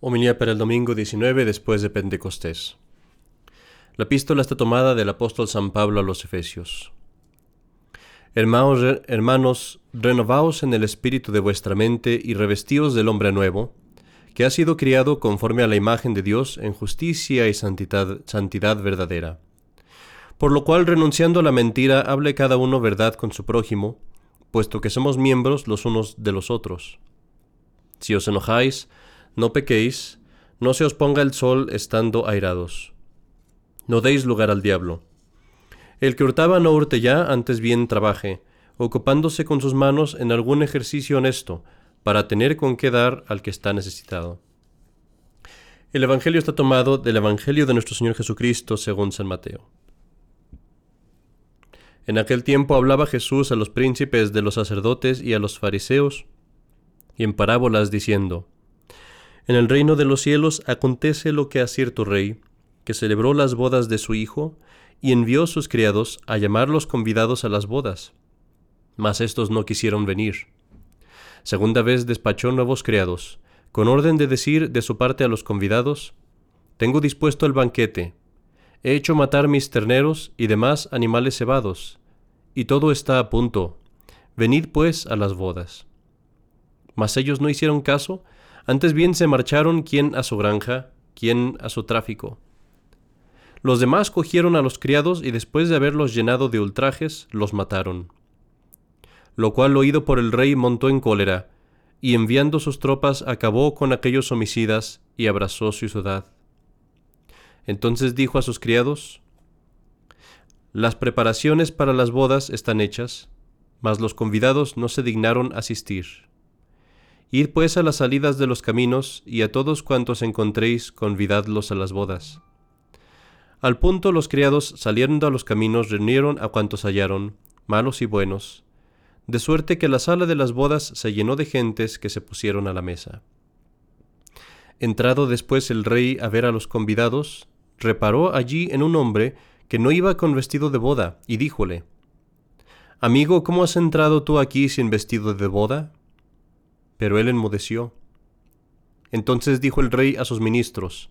Homilía para el domingo 19 después de Pentecostés. La epístola está tomada del apóstol San Pablo a los Efesios. Hermanos, hermanos, renovaos en el espíritu de vuestra mente y revestíos del hombre nuevo, que ha sido criado conforme a la imagen de Dios en justicia y santidad, santidad verdadera. Por lo cual, renunciando a la mentira, hable cada uno verdad con su prójimo, puesto que somos miembros los unos de los otros. Si os enojáis, no pequéis, no se os ponga el sol estando airados. No deis lugar al diablo. El que hurtaba no hurte ya, antes bien trabaje, ocupándose con sus manos en algún ejercicio honesto, para tener con qué dar al que está necesitado. El Evangelio está tomado del Evangelio de nuestro Señor Jesucristo según San Mateo. En aquel tiempo hablaba Jesús a los príncipes de los sacerdotes y a los fariseos, y en parábolas diciendo, en el reino de los cielos acontece lo que a cierto rey, que celebró las bodas de su hijo, y envió sus criados a llamar los convidados a las bodas. Mas éstos no quisieron venir. Segunda vez despachó nuevos criados, con orden de decir de su parte a los convidados, Tengo dispuesto el banquete, he hecho matar mis terneros y demás animales cebados, y todo está a punto. Venid pues a las bodas. Mas ellos no hicieron caso, antes bien se marcharon quien a su granja, quien a su tráfico. Los demás cogieron a los criados y después de haberlos llenado de ultrajes, los mataron. Lo cual oído por el rey montó en cólera, y enviando sus tropas acabó con aquellos homicidas y abrazó su ciudad. Entonces dijo a sus criados, Las preparaciones para las bodas están hechas, mas los convidados no se dignaron asistir. Id pues a las salidas de los caminos, y a todos cuantos encontréis, convidadlos a las bodas. Al punto los criados, saliendo a los caminos, reunieron a cuantos hallaron, malos y buenos, de suerte que la sala de las bodas se llenó de gentes que se pusieron a la mesa. Entrado después el rey a ver a los convidados, reparó allí en un hombre que no iba con vestido de boda, y díjole, Amigo, ¿cómo has entrado tú aquí sin vestido de boda? Pero él enmudeció. Entonces dijo el rey a sus ministros,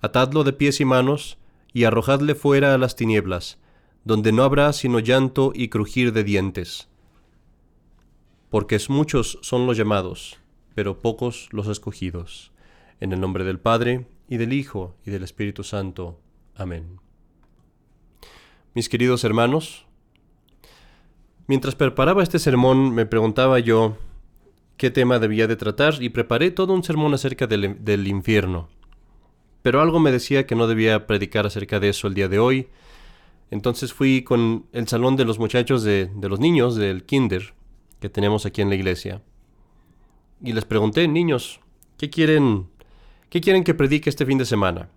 Atadlo de pies y manos, y arrojadle fuera a las tinieblas, donde no habrá sino llanto y crujir de dientes. Porque muchos son los llamados, pero pocos los escogidos. En el nombre del Padre, y del Hijo, y del Espíritu Santo. Amén. Mis queridos hermanos, mientras preparaba este sermón me preguntaba yo, qué tema debía de tratar y preparé todo un sermón acerca del, infierno. Pero algo me decía que no debía predicar acerca de eso el día de hoy. Entonces fui con el salón de los muchachos de, de los niños del kinder que tenemos aquí en la iglesia. Y les pregunté, niños, ¿qué quieren, ¿qué quieren que predique este fin de semana?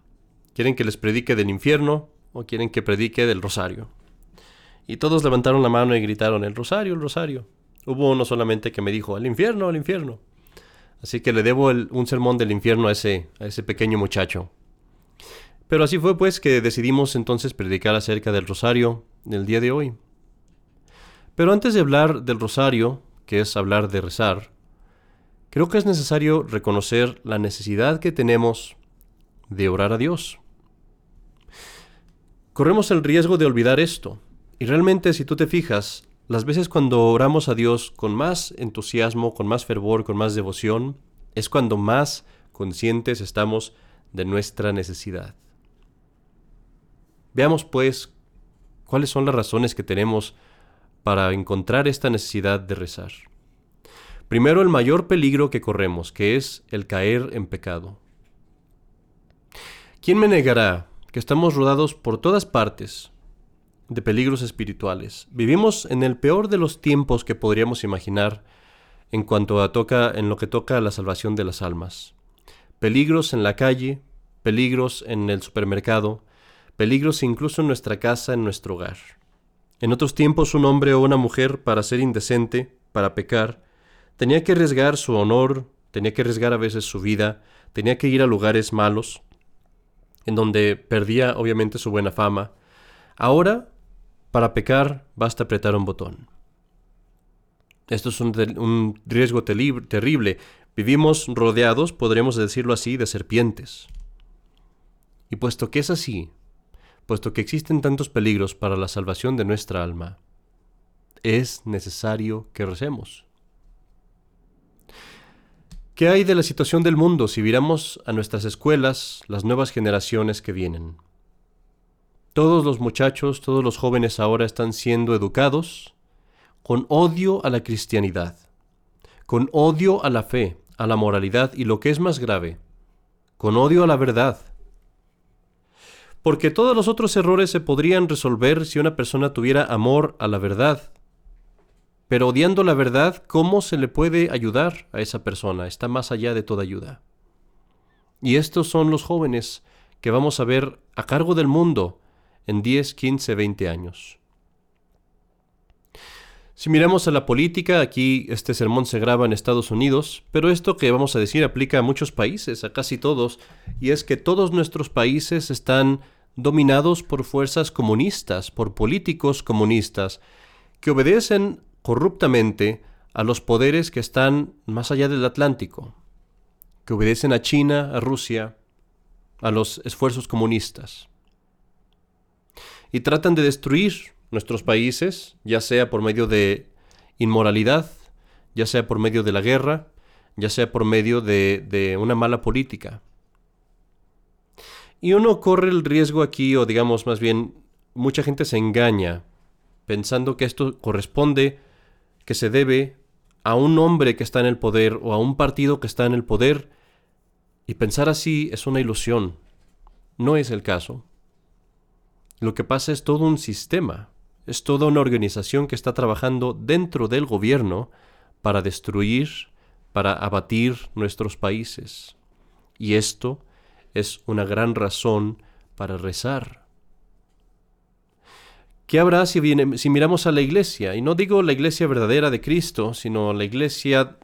¿Quieren que les predique del infierno o quieren que predique del rosario? Y todos levantaron la mano y gritaron, el rosario, el rosario. Hubo uno solamente que me dijo, al infierno, al infierno. Así que le debo un sermón del infierno a ese, a ese pequeño muchacho. Pero así fue pues que decidimos entonces predicar acerca del rosario el día de hoy. Pero antes de hablar del rosario, que es hablar de rezar, creo que es necesario reconocer la necesidad que tenemos de orar a Dios. Corremos el riesgo de olvidar esto, y realmente si tú te fijas, las veces cuando oramos a Dios con más entusiasmo, con más fervor, con más devoción, es cuando más conscientes estamos de nuestra necesidad. Veamos pues cuáles son las razones que tenemos para encontrar esta necesidad de rezar. Primero, el mayor peligro que corremos, que es el caer en pecado. ¿Quién me negará que estamos rodados por todas partes de peligros espirituales. Vivimos en el peor de los tiempos que podríamos imaginar en cuanto a toca en lo que toca a la salvación de las almas. Peligros en la calle, peligros en el supermercado, peligros incluso en nuestra casa, en nuestro hogar. En otros tiempos un hombre o una mujer para ser indecente, para pecar, tenía que arriesgar su honor, tenía que arriesgar a veces su vida, tenía que ir a lugares malos, en donde perdía obviamente su buena fama. Ahora para pecar basta apretar un botón. Esto es un, riesgo terrible. Vivimos rodeados, podríamos decirlo así, de serpientes. Y puesto que es así, puesto que existen tantos peligros para la salvación de nuestra alma, es necesario que recemos. ¿Qué hay de la situación del mundo si miramos a nuestras escuelas las nuevas generaciones que vienen? Todos los muchachos, todos los jóvenes ahora están siendo educados con odio a la cristianidad, con odio a la fe, a la moralidad y lo que es más grave, con odio a la verdad. Porque todos los otros errores se podrían resolver si una persona tuviera amor a la verdad. Pero odiando la verdad, ¿cómo se le puede ayudar a esa persona? Está más allá de toda ayuda. Y estos son los jóvenes que vamos a ver a cargo del mundo en 10, 15, 20 años. Si miramos a la política, aquí este sermón se graba en Estados Unidos, pero esto que vamos a decir aplica a muchos países, a casi todos, y es que todos nuestros países están dominados por fuerzas comunistas, por políticos comunistas, que obedecen corruptamente a los poderes que están más allá del Atlántico, que obedecen a China, a Rusia, a los esfuerzos comunistas. Y tratan de destruir nuestros países, ya sea por medio de inmoralidad, ya sea por medio de la guerra, ya sea por medio de, de una mala política. Y uno corre el riesgo aquí, o digamos más bien, mucha gente se engaña pensando que esto corresponde, que se debe a un hombre que está en el poder o a un partido que está en el poder, y pensar así es una ilusión. No es el caso. Lo que pasa es todo un sistema, es toda una organización que está trabajando dentro del gobierno para destruir, para abatir nuestros países. Y esto es una gran razón para rezar. ¿Qué habrá si, si miramos a la iglesia? Y no digo la iglesia verdadera de Cristo, sino la iglesia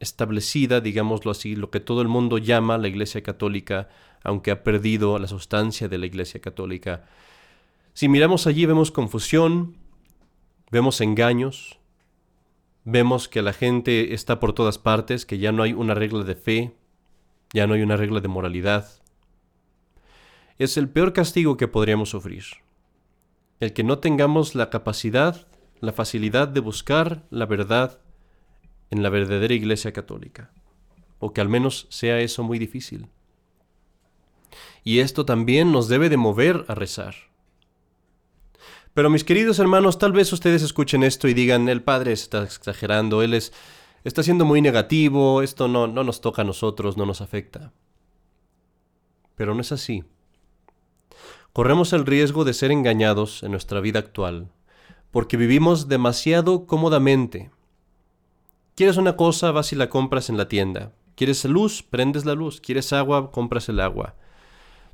establecida, digámoslo así, lo que todo el mundo llama la iglesia católica, aunque ha perdido la sustancia de la iglesia católica. Si miramos allí vemos confusión, vemos engaños, vemos que la gente está por todas partes, que ya no hay una regla de fe, ya no hay una regla de moralidad. Es el peor castigo que podríamos sufrir. El que no tengamos la capacidad, la facilidad de buscar la verdad en la verdadera Iglesia Católica, o que al menos sea eso muy difícil. Y esto también nos debe de mover a rezar. Pero mis queridos hermanos, tal vez ustedes escuchen esto y digan, el Padre está exagerando, Él es, está siendo muy negativo, esto no, no nos toca a nosotros, no nos afecta. Pero no es así. Corremos el riesgo de ser engañados en nuestra vida actual, porque vivimos demasiado cómodamente. Quieres una cosa, vas y la compras en la tienda. Quieres luz, prendes la luz. Quieres agua, compras el agua.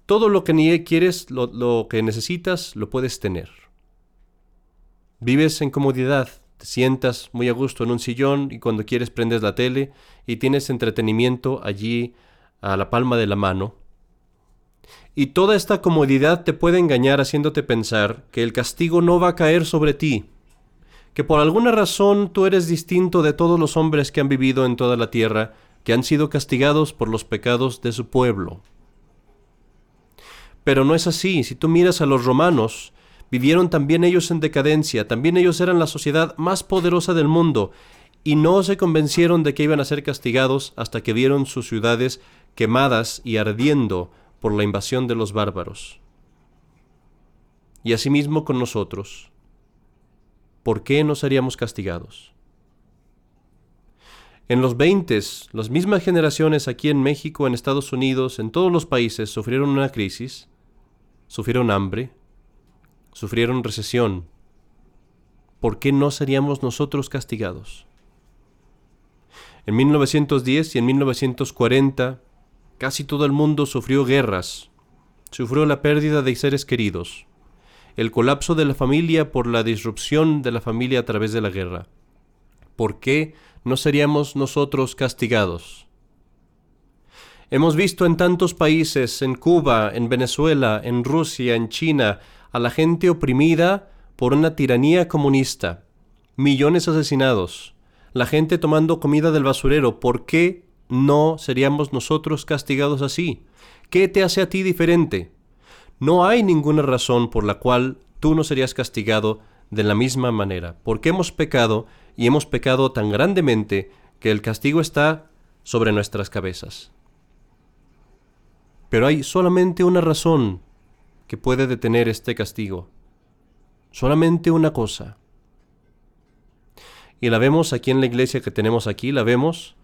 Todo lo que quieres, lo, lo que necesitas, lo puedes tener. Vives en comodidad, te sientas muy a gusto en un sillón y cuando quieres prendes la tele y tienes entretenimiento allí a la palma de la mano. Y toda esta comodidad te puede engañar haciéndote pensar que el castigo no va a caer sobre ti, que por alguna razón tú eres distinto de todos los hombres que han vivido en toda la tierra, que han sido castigados por los pecados de su pueblo. Pero no es así, si tú miras a los romanos, Vivieron también ellos en decadencia, también ellos eran la sociedad más poderosa del mundo, y no se convencieron de que iban a ser castigados hasta que vieron sus ciudades quemadas y ardiendo por la invasión de los bárbaros. Y asimismo con nosotros, ¿por qué no seríamos castigados? En los veintes, las mismas generaciones aquí en México, en Estados Unidos, en todos los países sufrieron una crisis, sufrieron hambre, sufrieron recesión, ¿por qué no seríamos nosotros castigados? En 1910 y en 1940 casi todo el mundo sufrió guerras, sufrió la pérdida de seres queridos, el colapso de la familia por la disrupción de la familia a través de la guerra. ¿Por qué no seríamos nosotros castigados? Hemos visto en tantos países, en Cuba, en Venezuela, en Rusia, en China, a la gente oprimida por una tiranía comunista, millones asesinados, la gente tomando comida del basurero. ¿Por qué no seríamos nosotros castigados así? ¿Qué te hace a ti diferente? No hay ninguna razón por la cual tú no serías castigado de la misma manera, porque hemos pecado y hemos pecado tan grandemente que el castigo está sobre nuestras cabezas. Pero hay solamente una razón que puede detener este castigo. Solamente una cosa. Y la vemos aquí en la iglesia que tenemos aquí, la vemos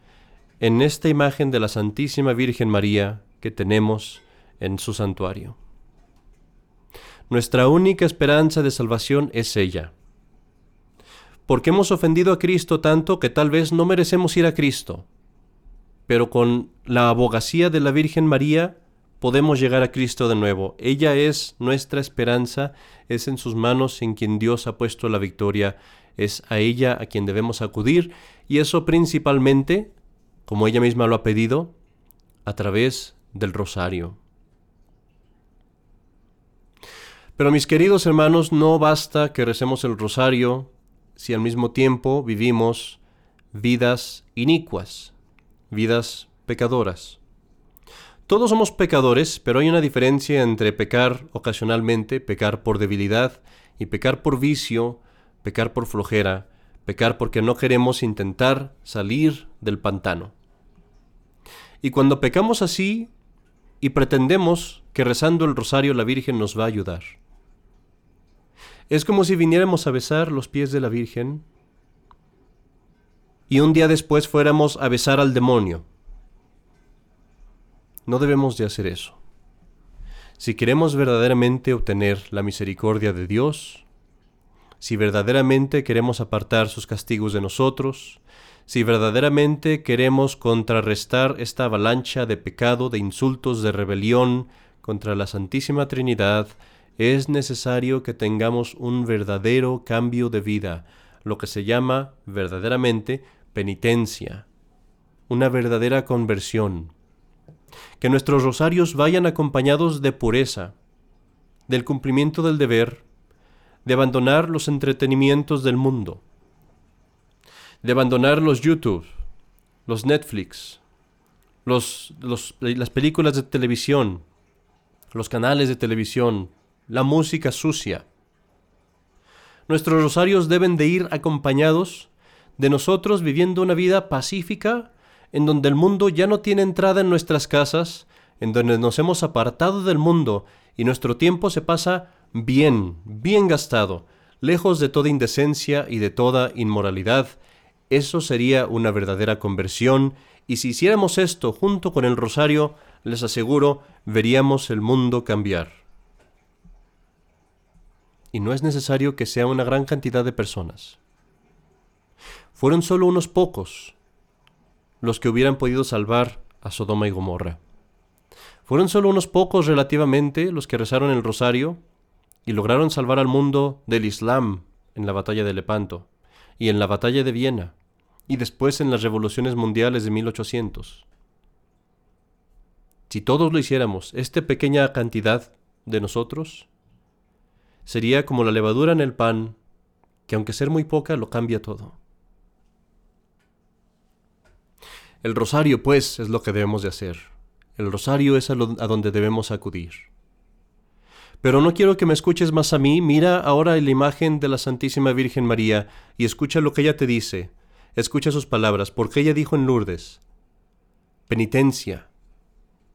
en esta imagen de la Santísima Virgen María que tenemos en su santuario. Nuestra única esperanza de salvación es ella. Porque hemos ofendido a Cristo tanto que tal vez no merecemos ir a Cristo. Pero con la abogacía de la Virgen María podemos llegar a Cristo de nuevo. Ella es nuestra esperanza, es en sus manos en quien Dios ha puesto la victoria, es a ella a quien debemos acudir y eso principalmente, como ella misma lo ha pedido, a través del rosario. Pero mis queridos hermanos, no basta que recemos el rosario si al mismo tiempo vivimos vidas inicuas, vidas pecadoras. Todos somos pecadores, pero hay una diferencia entre pecar ocasionalmente, pecar por debilidad, y pecar por vicio, pecar por flojera, pecar porque no queremos intentar salir del pantano. Y cuando pecamos así y pretendemos que rezando el rosario la Virgen nos va a ayudar, es como si viniéramos a besar los pies de la Virgen y un día después fuéramos a besar al demonio. No debemos de hacer eso. Si queremos verdaderamente obtener la misericordia de Dios, si verdaderamente queremos apartar sus castigos de nosotros, si verdaderamente queremos contrarrestar esta avalancha de pecado, de insultos, de rebelión contra la Santísima Trinidad, es necesario que tengamos un verdadero cambio de vida, lo que se llama verdaderamente penitencia, una verdadera conversión. Que nuestros rosarios vayan acompañados de pureza, del cumplimiento del deber, de abandonar los entretenimientos del mundo, de abandonar los YouTube, los Netflix, los, las películas de televisión, los canales de televisión, la música sucia. Nuestros rosarios deben de ir acompañados de nosotros viviendo una vida pacífica en donde el mundo ya no tiene entrada en nuestras casas, en donde nos hemos apartado del mundo y nuestro tiempo se pasa bien, bien gastado, lejos de toda indecencia y de toda inmoralidad. Eso sería una verdadera conversión y si hiciéramos esto junto con el rosario, les aseguro, veríamos el mundo cambiar y no es necesario que sea una gran cantidad de personas. Fueron solo unos pocos los que hubieran podido salvar a Sodoma y Gomorra. Fueron solo unos pocos relativamente los que rezaron el rosario y lograron salvar al mundo del Islam en la batalla de Lepanto y en la batalla de Viena y después en las revoluciones mundiales de 1800. Si todos lo hiciéramos, esta pequeña cantidad de nosotros, sería como la levadura en el pan, que aunque ser muy poca, lo cambia todo. El rosario, pues, es lo que debemos de hacer. El rosario es a, donde debemos acudir. Pero no quiero que me escuches más a mí, mira ahora la imagen de la Santísima Virgen María y escucha lo que ella te dice. Escucha sus palabras, porque ella dijo en Lourdes, penitencia,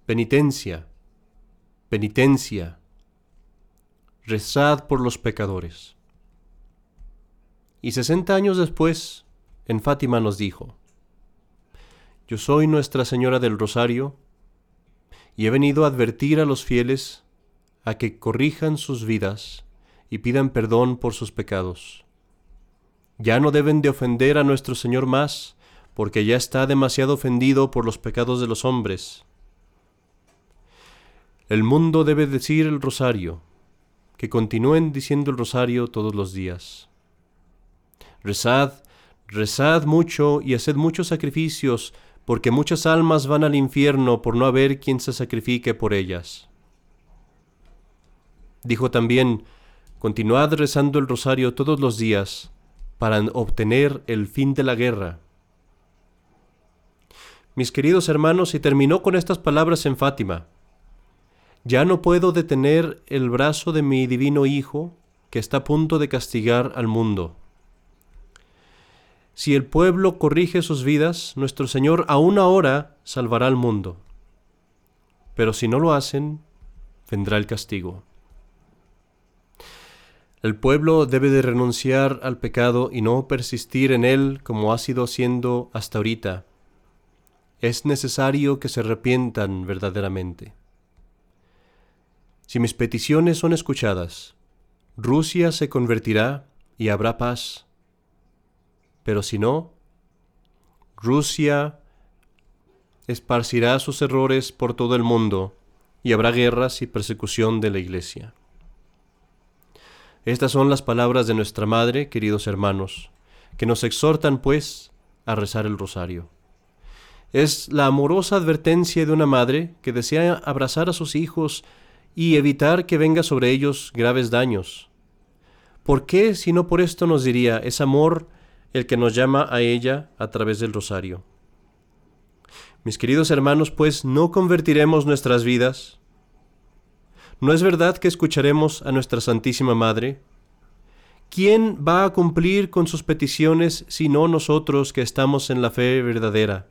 penitencia, penitencia, rezad por los pecadores. Y sesenta años después, en Fátima nos dijo, Yo soy Nuestra Señora del Rosario, y he venido a advertir a los fieles a que corrijan sus vidas y pidan perdón por sus pecados. Ya no deben de ofender a nuestro Señor más, porque ya está demasiado ofendido por los pecados de los hombres. El mundo debe decir el rosario, que continúen diciendo el rosario todos los días. Rezad, rezad mucho y haced muchos sacrificios, porque muchas almas van al infierno por no haber quien se sacrifique por ellas. Dijo también, continuad rezando el rosario todos los días para obtener el fin de la guerra. mis queridos hermanos, y terminó con estas palabras en Fátima. Ya no puedo detener el brazo de mi divino Hijo, que está a punto de castigar al mundo. Si el pueblo corrige sus vidas, nuestro Señor aún ahora salvará al mundo. Pero si no lo hacen, vendrá el castigo. El pueblo debe de renunciar al pecado y no persistir en él como ha sido siendo hasta ahorita. Es necesario que se arrepientan verdaderamente. Si mis peticiones son escuchadas, Rusia se convertirá y habrá paz. Pero si no, Rusia esparcirá sus errores por todo el mundo y habrá guerras y persecución de la Iglesia. Estas son las palabras de nuestra Madre, queridos hermanos, que nos exhortan, pues, a rezar el rosario. Es la amorosa advertencia de una madre que desea abrazar a sus hijos y evitar que venga sobre ellos graves daños. ¿Por qué, si no por esto nos diría, es amor el que nos llama a ella a través del rosario? Mis queridos hermanos, pues no convertiremos nuestras vidas ¿No es verdad que escucharemos a nuestra Santísima Madre? ¿Quién va a cumplir con sus peticiones sino nosotros que estamos en la fe verdadera?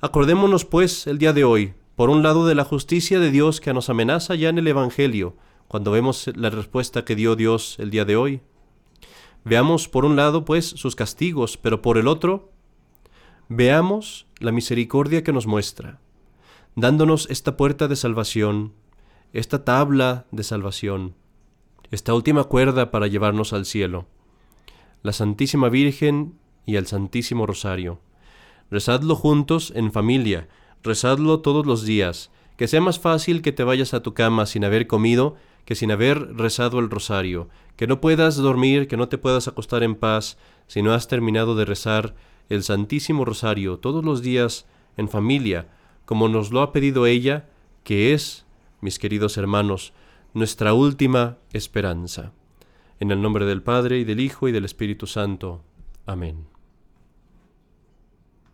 Acordémonos, pues, el día de hoy, por un lado, de la justicia de Dios que nos amenaza ya en el Evangelio, cuando vemos la respuesta que dio Dios el día de hoy. Veamos, por un lado, pues, sus castigos, pero por el otro, veamos la misericordia que nos muestra dándonos esta puerta de salvación, esta tabla de salvación, esta última cuerda para llevarnos al cielo, la Santísima Virgen y el Santísimo Rosario. Rezadlo juntos en familia, rezadlo todos los días, que sea más fácil que te vayas a tu cama sin haber comido que sin haber rezado el rosario, que no puedas dormir, que no te puedas acostar en paz si no has terminado de rezar el Santísimo Rosario todos los días en familia, como nos lo ha pedido ella, que es, mis queridos hermanos, nuestra última esperanza. En el nombre del Padre, y del Hijo, y del Espíritu Santo. Amén.